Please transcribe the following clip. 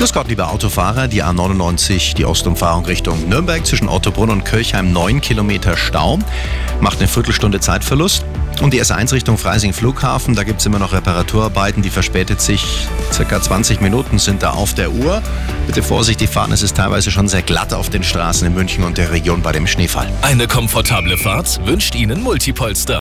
Grüß Gott, liebe Autofahrer. Die A99, die Ostumfahrung Richtung Nürnberg zwischen Ottobrunn und Kirchheim, 9 Kilometer Stau. Macht eine Viertelstunde Zeitverlust. Und die S1 Richtung Freising Flughafen, da gibt es immer noch Reparaturarbeiten, die verspätet sich. Circa 20 Minuten sind da auf der Uhr. Bitte vorsichtig fahren, es ist teilweise schon sehr glatt auf den Straßen in München und der Region bei dem Schneefall. Eine komfortable Fahrt wünscht Ihnen Multipolster.